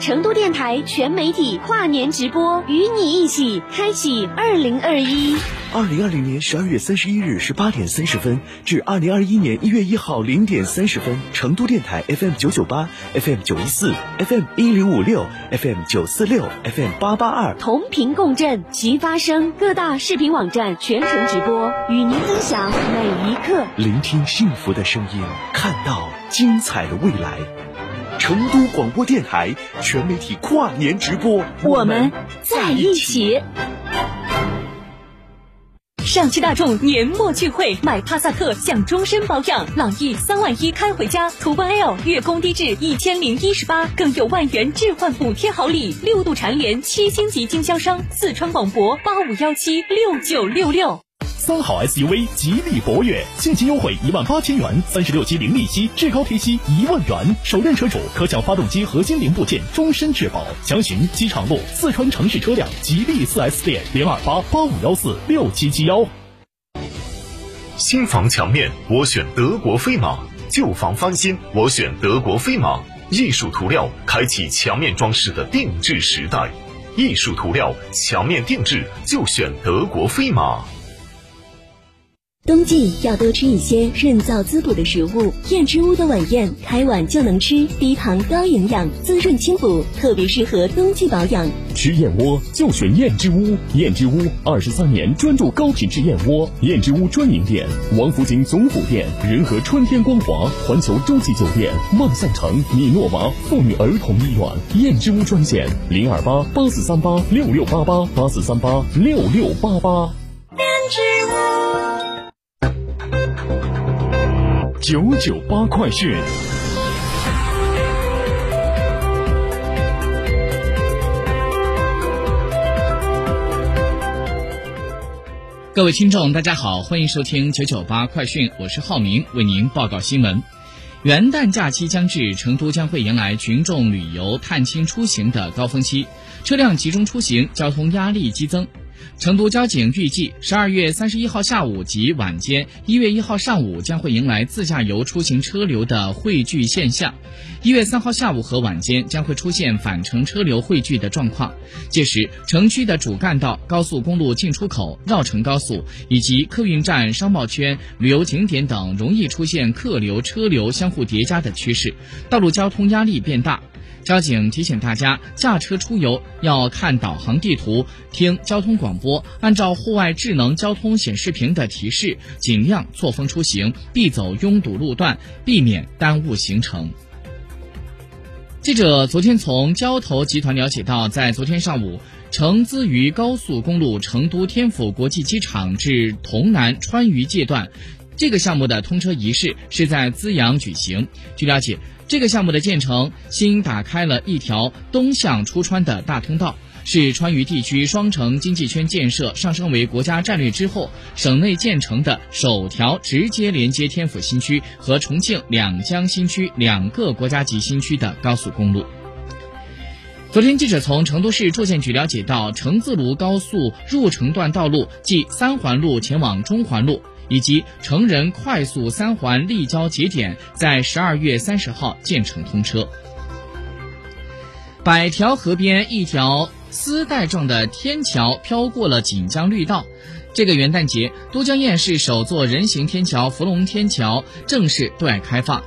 成都电台全媒体跨年直播，与你一起开启二零二一。二零二零年十二月三十一日十八点三十分至二零二一年一月一号零点三十分，成都电台 FM 九九八、FM 九一四、FM 一零五六、FM 九四六、FM 八八二，同频共振，齐发声。各大视频网站全程直播，与您分享每一刻，聆听幸福的声音，看到精彩的未来。成都广播电台全媒体跨年直播，我们在一起。上汽大众年末聚会，买帕萨特享终身保养，朗逸三万一开回家，途观 L 月供低至一千零一十八，更有万元置换补贴好礼。六度蝉联七星级经销商，四川广博八五幺七六九六六。三好 SUV 吉利博越现金优惠一万八千元，三十六期零利息，至高贴息一万元，首任车主可享发动机核心零部件终身质保。详询机场路四川城市车辆吉利四 S 店零二八八五幺四六七七幺。新房墙面我选德国飞马，旧房翻新我选德国飞马。艺术涂料开启墙面装饰的定制时代，艺术涂料墙面定制就选德国飞马。冬季要多吃一些润燥滋补的食物，燕之屋的晚宴开碗就能吃，低糖高营养，滋润清补，特别适合冬季保养。吃燕窝就选燕之屋，燕之屋二十三年专注高品质燕窝，燕之屋专营店：王府井总府店、仁和春天光华、环球洲际酒店、万象城、米诺娃妇女儿童医院。燕之屋专线：零二八八四三八六六八八八四三八六六八八。燕之屋。九九八快讯，各位听众，大家好，欢迎收听九九八快讯，我是浩明，为您报告新闻。元旦假期将至，成都将会迎来群众旅游、探亲出行的高峰期，车辆集中出行，交通压力激增。成都交警预计，十二月三十一号下午及晚间，一月一号上午将会迎来自驾游出行车流的汇聚现象；一月三号下午和晚间将会出现返程车流汇聚的状况。届时，城区的主干道、高速公路进出口、绕城高速以及客运站、商贸圈、旅游景点等容易出现客流、车流相互叠加的趋势，道路交通压力变大。交警提醒大家，驾车出游要看导航地图，听交通广播，按照户外智能交通显示屏的提示，尽量错峰出行，避走拥堵路段，避免耽误行程。记者昨天从交投集团了解到，在昨天上午，成资渝高速公路成都天府国际机场至潼南川渝界段，这个项目的通车仪式是在资阳举行。据了解。这个项目的建成，新打开了一条东向出川的大通道，是川渝地区双城经济圈建设上升为国家战略之后，省内建成的首条直接连接天府新区和重庆两江新区两个国家级新区的高速公路。昨天，记者从成都市住建局了解到，成自泸高速入城段道路即三环路前往中环路，以及成人快速三环立交节点，在十二月三十号建成通车。百条河边一条丝带状的天桥飘过了锦江绿道。这个元旦节，都江堰市首座人行天桥芙蓉天桥正式对外开放。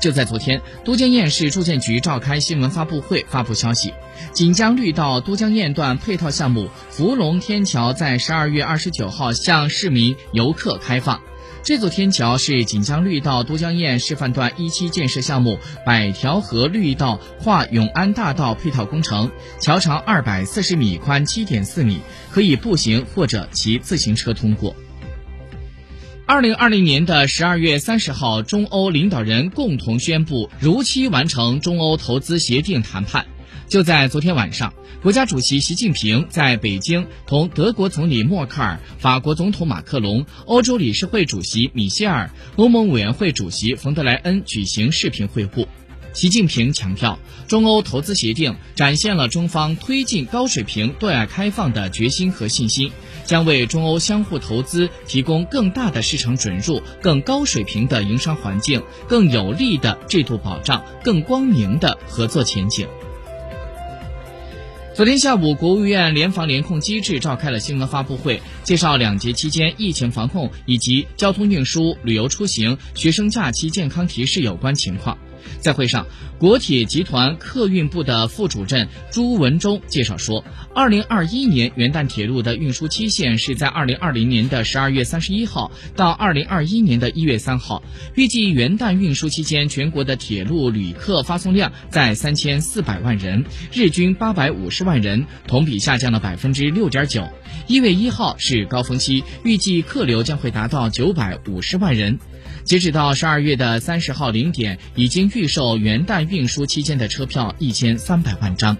就在昨天，都江堰市住建局召开新闻发布会，发布消息：锦江绿道都江堰段配套项目伏龙天桥在十二月二十九号向市民游客开放。这座天桥是锦江绿道都江堰示范段一期建设项目百条河绿道跨永安大道配套工程，桥长二百四十米，宽七点四米，可以步行或者骑自行车通过。二零二零年的十二月三十号，中欧领导人共同宣布如期完成中欧投资协定谈判。就在昨天晚上，国家主席习近平在北京同德国总理默克尔、法国总统马克龙、欧洲理事会主席米歇尔、欧盟委员会主席冯德莱恩举行视频会晤。习近平强调，中欧投资协定展现了中方推进高水平对外开放的决心和信心，将为中欧相互投资提供更大的市场准入、更高水平的营商环境、更有力的制度保障、更光明的合作前景。昨天下午，国务院联防联控机制召开了新闻发布会，介绍两节期间疫情防控以及交通运输、旅游出行、学生假期健康提示有关情况。在会上，国铁集团客运部的副主任朱文忠介绍说，二零二一年元旦铁路的运输期限是在二零二零年的十二月三十一号到二零二一年的一月三号，预计元旦运输期间全国的铁路旅客发送量在三千四百万人，日均八百五十万人，同比下降了百分之六点九。一月一号是高峰期，预计客流将会达到九百五十万人。截止到十二月的三十号零点，已经预售元旦运输期间的车票一千三百万张。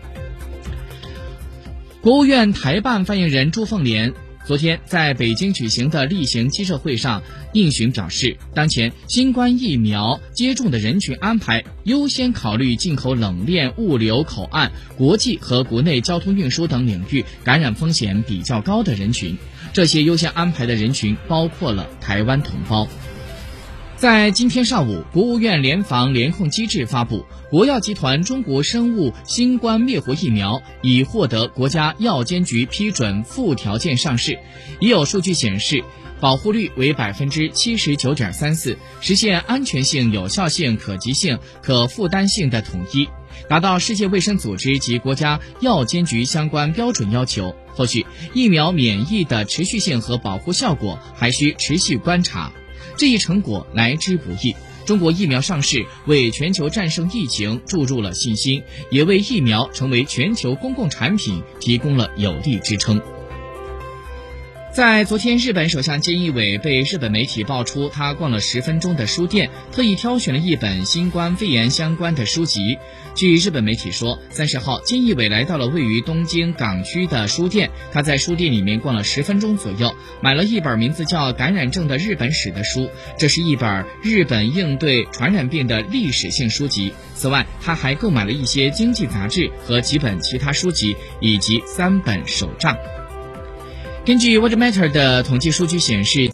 国务院台办发言人朱凤莲昨天在北京举行的例行记者会上应询表示，当前新冠疫苗接种的人群安排优先考虑进口冷链物流口岸、国际和国内交通运输等领域感染风险比较高的人群。这些优先安排的人群包括了台湾同胞。在今天上午，国务院联防联控机制发布，国药集团中国生物新冠灭活疫苗已获得国家药监局批准附条件上市，已有数据显示，保护率为百分之七十九点三四，实现安全性、有效性、可及性、可负担性的统一，达到世界卫生组织及国家药监局相关标准要求。后续疫苗免疫的持续性和保护效果还需持续观察。这一成果来之不易，中国疫苗上市为全球战胜疫情注入了信心，也为疫苗成为全球公共产品提供了有力支撑。在昨天，日本首相菅义伟被日本媒体爆出他逛了十分钟的书店，特意挑选了一本新冠肺炎相关的书籍。据日本媒体说，三十号，菅义伟来到了位于东京港区的书店，他在书店里面逛了十分钟左右，买了一本名字叫《感染症的日本史》的书，这是一本日本应对传染病的历史性书籍。此外，他还购买了一些经济杂志和几本其他书籍，以及三本手账。根据 What Matter 的统计数据显示。